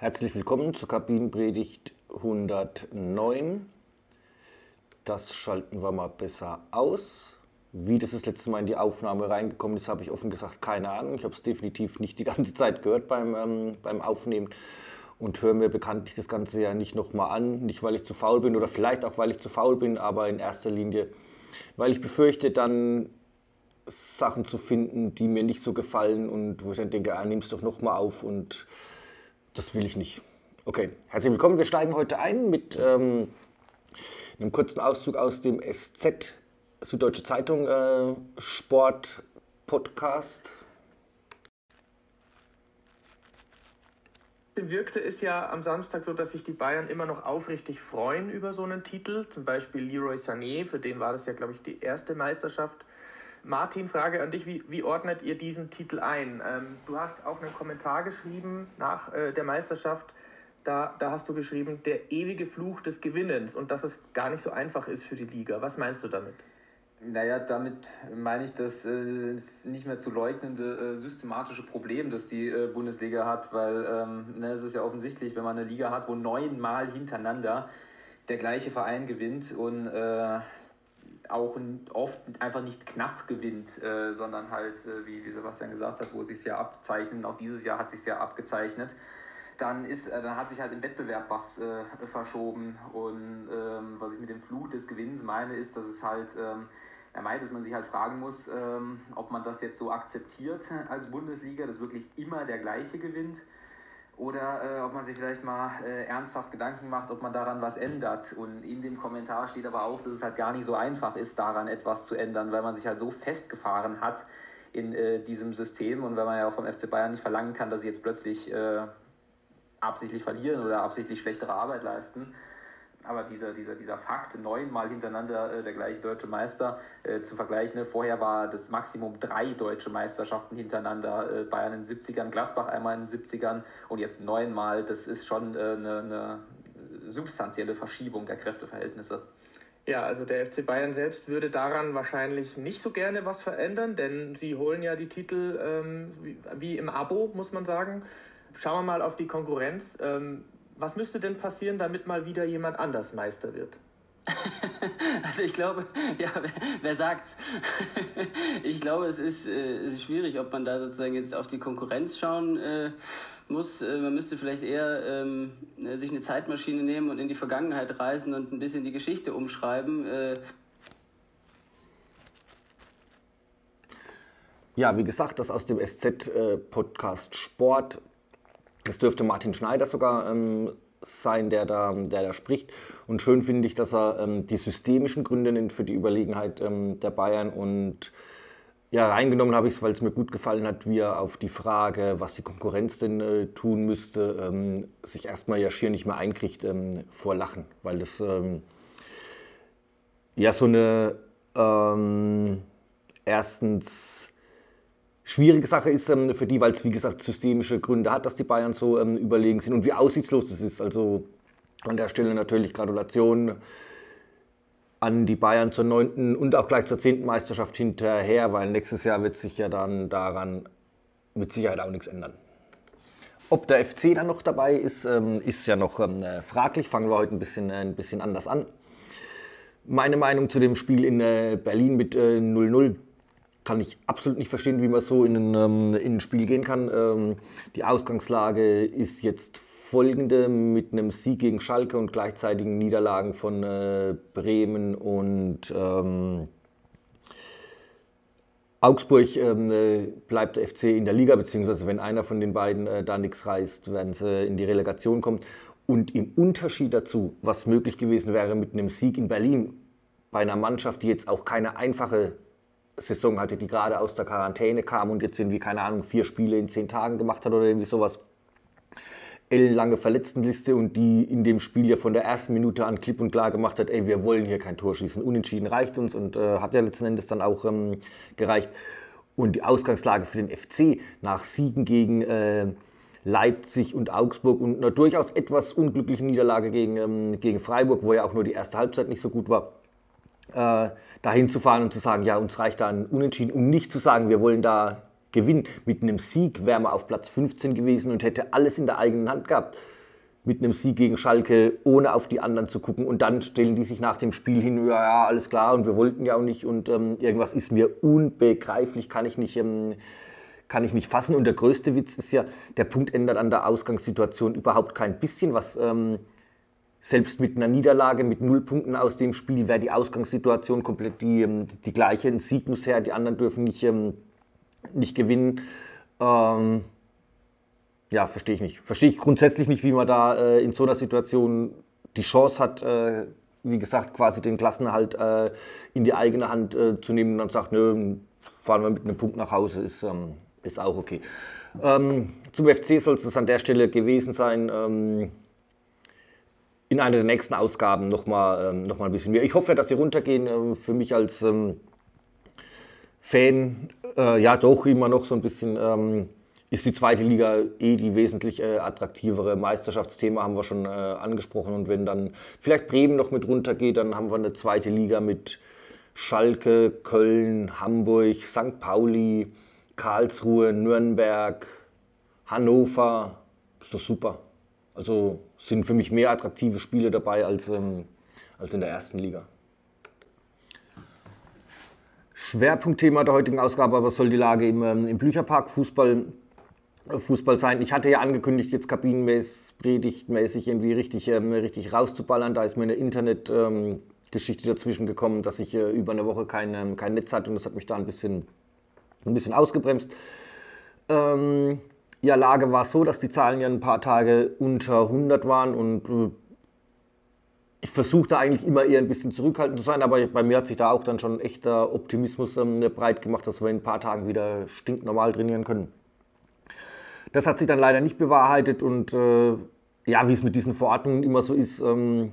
Herzlich willkommen zur Kabinenpredigt 109. Das schalten wir mal besser aus. Wie das das letzte Mal in die Aufnahme reingekommen ist, habe ich offen gesagt keine Ahnung. Ich habe es definitiv nicht die ganze Zeit gehört beim, ähm, beim Aufnehmen und höre mir bekanntlich das Ganze ja nicht nochmal an. Nicht, weil ich zu faul bin oder vielleicht auch, weil ich zu faul bin, aber in erster Linie, weil ich befürchte, dann Sachen zu finden, die mir nicht so gefallen und wo ich dann denke, ah, nimm es doch nochmal auf und das will ich nicht. Okay, herzlich willkommen. Wir steigen heute ein mit ähm, einem kurzen Auszug aus dem SZ, Süddeutsche Zeitung, äh, Sport Podcast. wirkte es ja am Samstag so, dass sich die Bayern immer noch aufrichtig freuen über so einen Titel. Zum Beispiel Leroy Sané, für den war das ja, glaube ich, die erste Meisterschaft Martin, Frage an dich, wie, wie ordnet ihr diesen Titel ein? Ähm, du hast auch einen Kommentar geschrieben nach äh, der Meisterschaft, da, da hast du geschrieben, der ewige Fluch des Gewinnens und dass es gar nicht so einfach ist für die Liga. Was meinst du damit? Naja, damit meine ich das äh, nicht mehr zu leugnende äh, systematische Problem, das die äh, Bundesliga hat, weil ähm, ne, es ist ja offensichtlich, wenn man eine Liga hat, wo neunmal hintereinander der gleiche Verein gewinnt und äh, auch oft einfach nicht knapp gewinnt, äh, sondern halt, äh, wie, wie Sebastian gesagt hat, wo es sich ja abzeichnet, auch dieses Jahr hat sich ja abgezeichnet, dann, ist, äh, dann hat sich halt im Wettbewerb was äh, verschoben. Und ähm, was ich mit dem Fluch des Gewinns meine, ist, dass es halt, ähm, er meint, dass man sich halt fragen muss, ähm, ob man das jetzt so akzeptiert als Bundesliga, dass wirklich immer der gleiche gewinnt oder äh, ob man sich vielleicht mal äh, ernsthaft Gedanken macht, ob man daran was ändert. Und in dem Kommentar steht aber auch, dass es halt gar nicht so einfach ist, daran etwas zu ändern, weil man sich halt so festgefahren hat in äh, diesem System und weil man ja vom FC Bayern nicht verlangen kann, dass sie jetzt plötzlich äh, absichtlich verlieren oder absichtlich schlechtere Arbeit leisten aber dieser, dieser, dieser Fakt, neunmal hintereinander äh, der gleiche deutsche Meister, äh, zum Vergleich, ne, vorher war das Maximum drei deutsche Meisterschaften hintereinander, äh, Bayern in den 70ern, Gladbach einmal in den 70ern und jetzt neunmal, das ist schon äh, eine, eine substanzielle Verschiebung der Kräfteverhältnisse. Ja, also der FC Bayern selbst würde daran wahrscheinlich nicht so gerne was verändern, denn sie holen ja die Titel ähm, wie, wie, im Abo, muss man sagen. Schauen wir mal auf die Konkurrenz. Ähm, was müsste denn passieren, damit mal wieder jemand anders Meister wird? Also ich glaube, ja, wer, wer sagt's? ich glaube, es ist, äh, es ist schwierig, ob man da sozusagen jetzt auf die Konkurrenz schauen äh, muss. Äh, man müsste vielleicht eher ähm, äh, sich eine Zeitmaschine nehmen und in die Vergangenheit reisen und ein bisschen die Geschichte umschreiben. Äh. Ja, wie gesagt, das aus dem SZ-Podcast Sport das dürfte Martin Schneider sogar ähm, sein, der da, der da spricht. Und schön finde ich, dass er ähm, die systemischen Gründe nennt für die Überlegenheit ähm, der Bayern. Und ja, reingenommen habe ich es, weil es mir gut gefallen hat, wie er auf die Frage, was die Konkurrenz denn äh, tun müsste, ähm, sich erstmal ja schier nicht mehr einkriegt ähm, vor Lachen. Weil das ähm, ja so eine erstens schwierige Sache ist ähm, für die, weil es wie gesagt systemische Gründe hat, dass die Bayern so ähm, überlegen sind und wie aussichtslos das ist. Also an der Stelle natürlich Gratulation an die Bayern zur neunten und auch gleich zur zehnten Meisterschaft hinterher, weil nächstes Jahr wird sich ja dann daran mit Sicherheit auch nichts ändern. Ob der FC dann noch dabei ist, ähm, ist ja noch ähm, fraglich. Fangen wir heute ein bisschen, äh, ein bisschen anders an. Meine Meinung zu dem Spiel in äh, Berlin mit 0-0 äh, kann ich absolut nicht verstehen, wie man so in ein, ähm, in ein Spiel gehen kann. Ähm, die Ausgangslage ist jetzt folgende mit einem Sieg gegen Schalke und gleichzeitigen Niederlagen von äh, Bremen und ähm, Augsburg ähm, äh, bleibt der FC in der Liga, beziehungsweise wenn einer von den beiden äh, da nichts reißt, werden sie in die Relegation kommen. Und im Unterschied dazu, was möglich gewesen wäre mit einem Sieg in Berlin, bei einer Mannschaft, die jetzt auch keine einfache Saison hatte, die gerade aus der Quarantäne kam und jetzt irgendwie, keine Ahnung, vier Spiele in zehn Tagen gemacht hat oder irgendwie sowas. Ellenlange Verletztenliste und die in dem Spiel ja von der ersten Minute an klipp und klar gemacht hat, ey, wir wollen hier kein Tor schießen. Unentschieden reicht uns und äh, hat ja letzten Endes dann auch ähm, gereicht. Und die Ausgangslage für den FC nach Siegen gegen äh, Leipzig und Augsburg und einer durchaus etwas unglücklichen Niederlage gegen, ähm, gegen Freiburg, wo ja auch nur die erste Halbzeit nicht so gut war äh, dahin zu fahren und zu sagen, ja, uns reicht da ein Unentschieden, um nicht zu sagen, wir wollen da gewinnen. Mit einem Sieg wäre man auf Platz 15 gewesen und hätte alles in der eigenen Hand gehabt. Mit einem Sieg gegen Schalke, ohne auf die anderen zu gucken. Und dann stellen die sich nach dem Spiel hin, ja, ja, alles klar, und wir wollten ja auch nicht. Und ähm, irgendwas ist mir unbegreiflich, kann ich nicht. Ähm, kann ich nicht fassen. Und der größte Witz ist ja, der Punkt ändert an der Ausgangssituation überhaupt kein bisschen was. Ähm, selbst mit einer Niederlage, mit null Punkten aus dem Spiel, wäre die Ausgangssituation komplett die, ähm, die gleiche. Ein Sieg muss her, die anderen dürfen nicht, ähm, nicht gewinnen. Ähm, ja, verstehe ich nicht. Verstehe ich grundsätzlich nicht, wie man da äh, in so einer Situation die Chance hat, äh, wie gesagt, quasi den Klassenerhalt äh, in die eigene Hand äh, zu nehmen und dann sagt, nö, fahren wir mit einem Punkt nach Hause, ist, ähm, ist auch okay. Ähm, zum FC soll es an der Stelle gewesen sein. In einer der nächsten Ausgaben nochmal ähm, noch ein bisschen mehr. Ich hoffe, dass sie runtergehen. Ähm, für mich als ähm, Fan, äh, ja doch immer noch so ein bisschen, ähm, ist die zweite Liga eh die wesentlich äh, attraktivere Meisterschaftsthema, haben wir schon äh, angesprochen. Und wenn dann vielleicht Bremen noch mit runtergeht, dann haben wir eine zweite Liga mit Schalke, Köln, Hamburg, St. Pauli, Karlsruhe, Nürnberg, Hannover. Ist doch super. Also sind für mich mehr attraktive Spiele dabei als, ähm, als in der ersten Liga. Schwerpunktthema der heutigen Ausgabe aber soll die Lage im, ähm, im Blücherpark Fußball, äh, Fußball sein. Ich hatte ja angekündigt, jetzt kabinenmäßig, predigtmäßig irgendwie richtig, ähm, richtig rauszuballern. Da ist mir eine Internetgeschichte ähm, dazwischen gekommen, dass ich äh, über eine Woche kein, ähm, kein Netz hatte und das hat mich da ein bisschen, ein bisschen ausgebremst. Ähm, ja, Lage war so, dass die Zahlen ja ein paar Tage unter 100 waren und äh, ich versuchte eigentlich immer eher ein bisschen zurückhaltend zu sein, aber bei mir hat sich da auch dann schon echter Optimismus ähm, breit gemacht, dass wir in ein paar Tagen wieder stinknormal trainieren können. Das hat sich dann leider nicht bewahrheitet und äh, ja, wie es mit diesen Verordnungen immer so ist, ähm,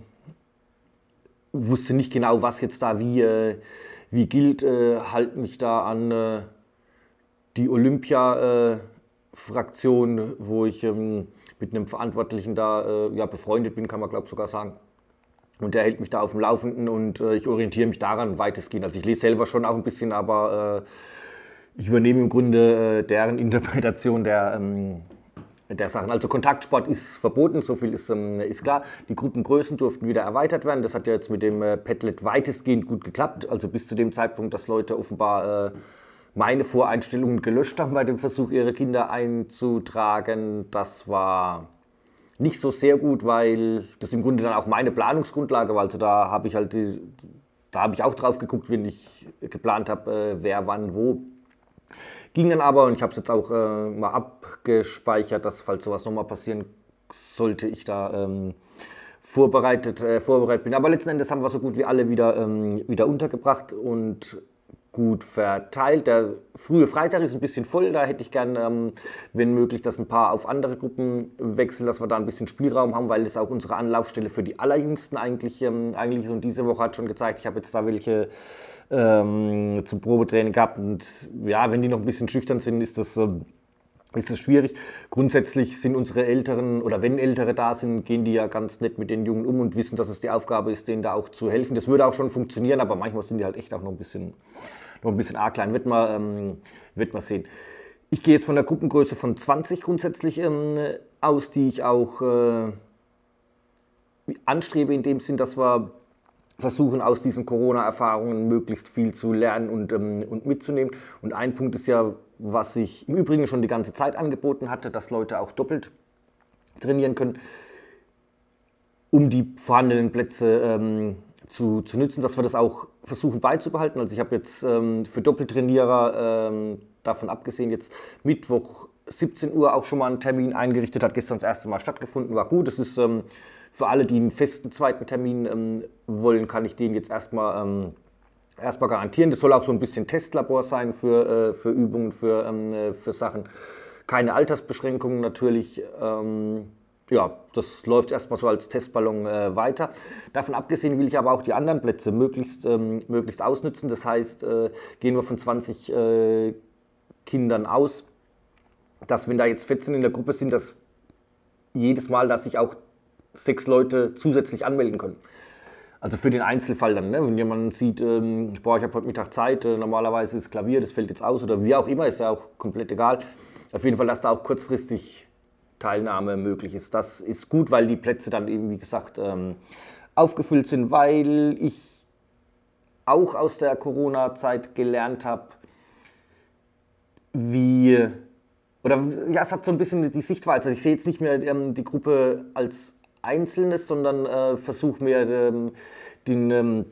wusste nicht genau, was jetzt da wie, äh, wie gilt, äh, halt mich da an äh, die Olympia äh, Fraktion, wo ich ähm, mit einem Verantwortlichen da äh, ja, befreundet bin, kann man glaube ich sogar sagen. Und der hält mich da auf dem Laufenden und äh, ich orientiere mich daran weitestgehend. Also ich lese selber schon auch ein bisschen, aber äh, ich übernehme im Grunde äh, deren Interpretation der, ähm, der Sachen. Also Kontaktsport ist verboten, so viel ist, ähm, ist klar. Die Gruppengrößen durften wieder erweitert werden. Das hat ja jetzt mit dem äh, Padlet weitestgehend gut geklappt. Also bis zu dem Zeitpunkt, dass Leute offenbar äh, meine Voreinstellungen gelöscht haben bei dem Versuch, ihre Kinder einzutragen. Das war nicht so sehr gut, weil das im Grunde dann auch meine Planungsgrundlage war. Also da habe ich halt, die, da habe ich auch drauf geguckt, wenn ich geplant habe, äh, wer wann wo. Ging dann aber, und ich habe es jetzt auch äh, mal abgespeichert, dass falls sowas nochmal passieren sollte, ich da ähm, vorbereitet, äh, vorbereitet bin. Aber letzten Endes haben wir so gut wie alle wieder, ähm, wieder untergebracht und gut verteilt. Der frühe Freitag ist ein bisschen voll, da hätte ich gern, ähm, wenn möglich, dass ein paar auf andere Gruppen wechseln, dass wir da ein bisschen Spielraum haben, weil das auch unsere Anlaufstelle für die Allerjüngsten eigentlich, ähm, eigentlich ist. Und diese Woche hat schon gezeigt, ich habe jetzt da welche ähm, zum Probetraining gehabt und ja, wenn die noch ein bisschen schüchtern sind, ist das... Ähm, ist das schwierig. Grundsätzlich sind unsere Älteren oder wenn Ältere da sind, gehen die ja ganz nett mit den Jungen um und wissen, dass es die Aufgabe ist, denen da auch zu helfen. Das würde auch schon funktionieren, aber manchmal sind die halt echt auch noch ein bisschen, noch ein bisschen arg klein. Wird man, ähm, wird man sehen. Ich gehe jetzt von der Gruppengröße von 20 grundsätzlich ähm, aus, die ich auch äh, anstrebe in dem Sinn, dass wir versuchen, aus diesen Corona-Erfahrungen möglichst viel zu lernen und, ähm, und mitzunehmen. Und ein Punkt ist ja, was ich im Übrigen schon die ganze Zeit angeboten hatte, dass Leute auch doppelt trainieren können, um die vorhandenen Plätze ähm, zu, zu nutzen, dass wir das auch versuchen beizubehalten. Also ich habe jetzt ähm, für Doppeltrainierer ähm, davon abgesehen jetzt Mittwoch 17 Uhr auch schon mal einen Termin eingerichtet, hat gestern das erste Mal stattgefunden, war gut. Das ist ähm, für alle, die einen festen zweiten Termin ähm, wollen, kann ich den jetzt erstmal ähm, erstmal garantieren. Das soll auch so ein bisschen Testlabor sein für, äh, für Übungen, für, ähm, äh, für Sachen. Keine Altersbeschränkungen natürlich. Ja, das läuft erstmal so als Testballon äh, weiter. Davon abgesehen will ich aber auch die anderen Plätze möglichst, ähm, möglichst ausnutzen. Das heißt, äh, gehen wir von 20 äh, Kindern aus, dass wenn da jetzt 14 in der Gruppe sind, dass jedes Mal, dass sich auch sechs Leute zusätzlich anmelden können. Also für den Einzelfall dann, ne? wenn jemand sieht, ähm, boah, ich habe heute Mittag Zeit, äh, normalerweise ist Klavier, das fällt jetzt aus oder wie auch immer, ist ja auch komplett egal. Auf jeden Fall, dass da auch kurzfristig Teilnahme möglich ist. Das ist gut, weil die Plätze dann eben, wie gesagt, ähm, aufgefüllt sind, weil ich auch aus der Corona-Zeit gelernt habe, wie, oder ja, es hat so ein bisschen die Sichtweise. Also ich sehe jetzt nicht mehr ähm, die Gruppe als Einzelnes, sondern äh, versuche mir ähm, den, ähm,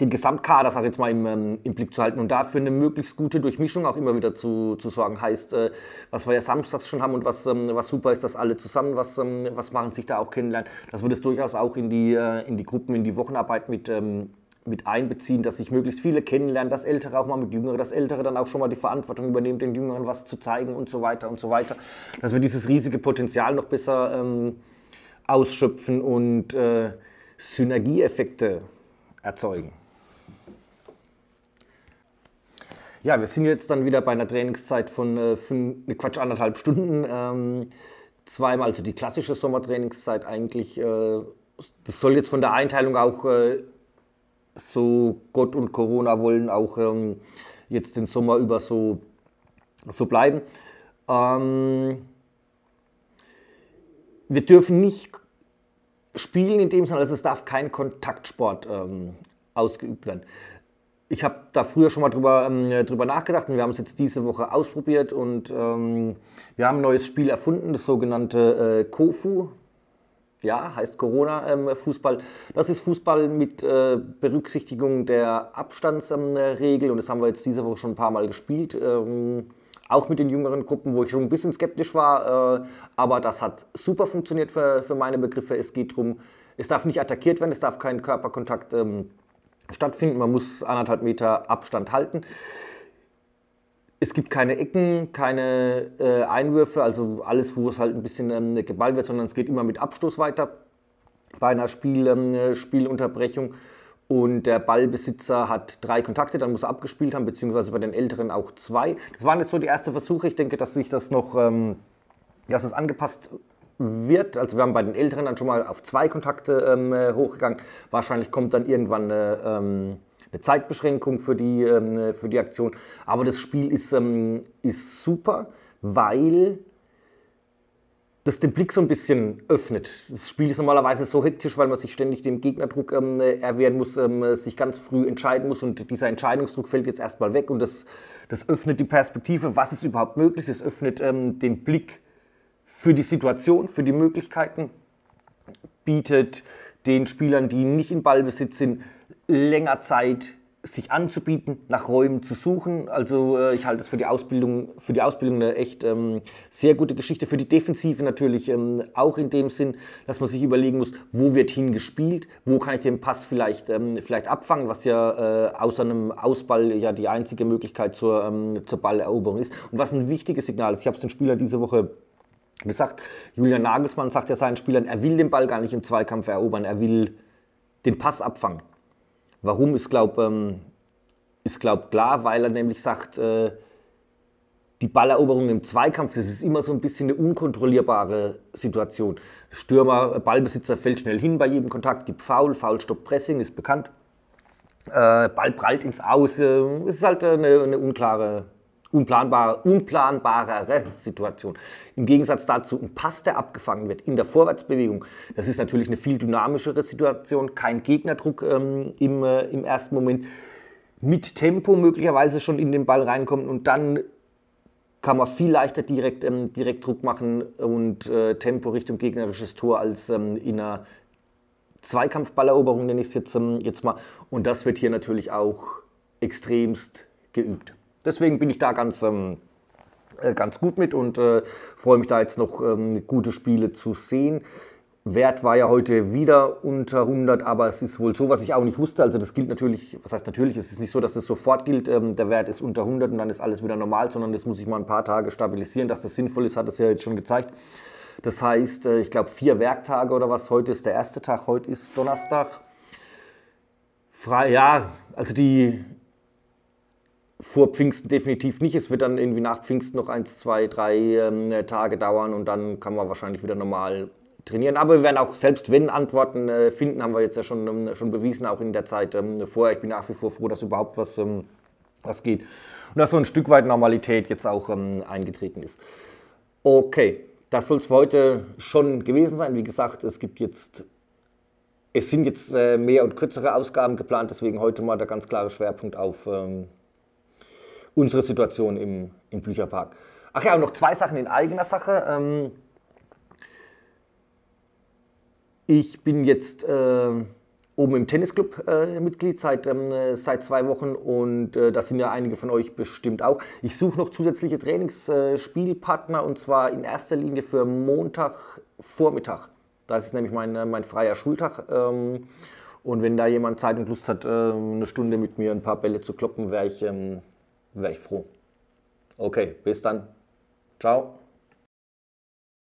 den Gesamtkader, sag ich jetzt mal, im, ähm, im, Blick zu halten und dafür eine möglichst gute Durchmischung auch immer wieder zu, zu sorgen. Heißt, äh, was wir ja samstags schon haben und was, ähm, was super ist, dass alle zusammen was, ähm, was machen, sich da auch kennenlernen. Das wird es durchaus auch in die, äh, in die Gruppen, in die Wochenarbeit mit ähm, mit einbeziehen, dass sich möglichst viele kennenlernen, das Ältere auch mal mit Jüngeren, das Ältere dann auch schon mal die Verantwortung übernehmen, den Jüngeren was zu zeigen und so weiter und so weiter. Dass wir dieses riesige Potenzial noch besser ähm, ausschöpfen und äh, Synergieeffekte erzeugen. Ja, wir sind jetzt dann wieder bei einer Trainingszeit von äh, fünf, ne Quatsch, anderthalb Stunden. Ähm, zweimal, also die klassische Sommertrainingszeit eigentlich. Äh, das soll jetzt von der Einteilung auch äh, so Gott und Corona wollen auch ähm, jetzt den Sommer über so, so bleiben. Ähm, wir dürfen nicht spielen in dem Sinne, also es darf kein Kontaktsport ähm, ausgeübt werden. Ich habe da früher schon mal drüber, ähm, drüber nachgedacht und wir haben es jetzt diese Woche ausprobiert und ähm, wir haben ein neues Spiel erfunden, das sogenannte äh, Kofu. Ja, heißt Corona-Fußball. das ist Fußball mit äh, Berücksichtigung der Abstandsregel und das haben wir jetzt diese Woche schon ein paar Mal gespielt. Ähm, auch mit den jüngeren Gruppen, wo ich schon ein bisschen skeptisch war. Äh, aber das hat super funktioniert für, für meine Begriffe. Es geht darum, es darf nicht attackiert werden, es darf kein Körperkontakt ähm, stattfinden. Man muss anderthalb Meter Abstand halten. Es gibt keine Ecken, keine äh, Einwürfe, also alles, wo es halt ein bisschen ähm, geballt wird, sondern es geht immer mit Abstoß weiter bei einer Spiel, ähm, Spielunterbrechung und der Ballbesitzer hat drei Kontakte, dann muss er abgespielt haben, beziehungsweise bei den Älteren auch zwei. Das waren jetzt so die ersten Versuche. Ich denke, dass sich das noch, ähm, dass es angepasst wird. Also wir haben bei den Älteren dann schon mal auf zwei Kontakte ähm, hochgegangen. Wahrscheinlich kommt dann irgendwann eine, ähm, eine Zeitbeschränkung für die, ähm, für die Aktion. Aber das Spiel ist, ähm, ist super, weil das den Blick so ein bisschen öffnet. Das Spiel ist normalerweise so hektisch, weil man sich ständig dem Gegnerdruck ähm, erwehren muss, ähm, sich ganz früh entscheiden muss und dieser Entscheidungsdruck fällt jetzt erstmal weg und das, das öffnet die Perspektive, was ist überhaupt möglich, das öffnet ähm, den Blick für die Situation, für die Möglichkeiten, bietet den Spielern, die nicht im Ballbesitz sind, länger Zeit, sich anzubieten, nach Räumen zu suchen. Also äh, ich halte es für die Ausbildung, für die Ausbildung eine echt ähm, sehr gute Geschichte. Für die Defensive natürlich ähm, auch in dem Sinn, dass man sich überlegen muss, wo wird hingespielt, wo kann ich den Pass vielleicht, ähm, vielleicht abfangen, was ja äh, außer einem Ausball ja die einzige Möglichkeit zur, ähm, zur Balleroberung ist. Und was ein wichtiges Signal ist, ich habe es den Spielern diese Woche gesagt, Julian Nagelsmann sagt ja seinen Spielern, er will den Ball gar nicht im Zweikampf erobern, er will den Pass abfangen. Warum ist, glaube ähm, glaub, klar, weil er nämlich sagt, äh, die Balleroberung im Zweikampf, das ist immer so ein bisschen eine unkontrollierbare Situation. Stürmer, Ballbesitzer fällt schnell hin bei jedem Kontakt, gibt Foul, Foul, Stopp, Pressing, ist bekannt. Äh, Ball prallt ins Aus, äh, es ist halt eine, eine unklare unplanbare, unplanbarere Situation. Im Gegensatz dazu ein Pass, der abgefangen wird in der Vorwärtsbewegung, das ist natürlich eine viel dynamischere Situation, kein Gegnerdruck ähm, im, äh, im ersten Moment, mit Tempo möglicherweise schon in den Ball reinkommen und dann kann man viel leichter direkt, ähm, direkt Druck machen und äh, Tempo Richtung gegnerisches Tor als ähm, in einer Zweikampfballeroberung, nenne ich es jetzt, ähm, jetzt mal. Und das wird hier natürlich auch extremst geübt. Deswegen bin ich da ganz, ähm, äh, ganz gut mit und äh, freue mich da jetzt noch ähm, gute Spiele zu sehen. Wert war ja heute wieder unter 100, aber es ist wohl so, was ich auch nicht wusste. Also das gilt natürlich, was heißt natürlich, es ist nicht so, dass das sofort gilt, ähm, der Wert ist unter 100 und dann ist alles wieder normal, sondern das muss ich mal ein paar Tage stabilisieren. Dass das sinnvoll ist, hat es ja jetzt schon gezeigt. Das heißt, äh, ich glaube vier Werktage oder was, heute ist der erste Tag, heute ist Donnerstag. Frei, ja, also die vor Pfingsten definitiv nicht. Es wird dann irgendwie nach Pfingsten noch eins, zwei, drei ähm, Tage dauern und dann kann man wahrscheinlich wieder normal trainieren. Aber wir werden auch selbst wenn Antworten äh, finden, haben wir jetzt ja schon, ähm, schon bewiesen, auch in der Zeit ähm, vorher. Ich bin nach wie vor froh, dass überhaupt was, ähm, was geht. Und dass so ein Stück weit Normalität jetzt auch ähm, eingetreten ist. Okay, das soll es für heute schon gewesen sein. Wie gesagt, es gibt jetzt, es sind jetzt äh, mehr und kürzere Ausgaben geplant, deswegen heute mal der ganz klare Schwerpunkt auf ähm, unsere Situation im, im Bücherpark. Ach ja, und noch zwei Sachen in eigener Sache. Ähm, ich bin jetzt äh, oben im Tennisclub äh, Mitglied seit, ähm, seit zwei Wochen und äh, das sind ja einige von euch bestimmt auch. Ich suche noch zusätzliche Trainingsspielpartner und zwar in erster Linie für Montagvormittag. Das ist nämlich mein, mein freier Schultag. Ähm, und wenn da jemand Zeit und Lust hat, äh, eine Stunde mit mir ein paar Bälle zu kloppen, wäre ich, ähm, wär ich froh. Okay, bis dann. Ciao.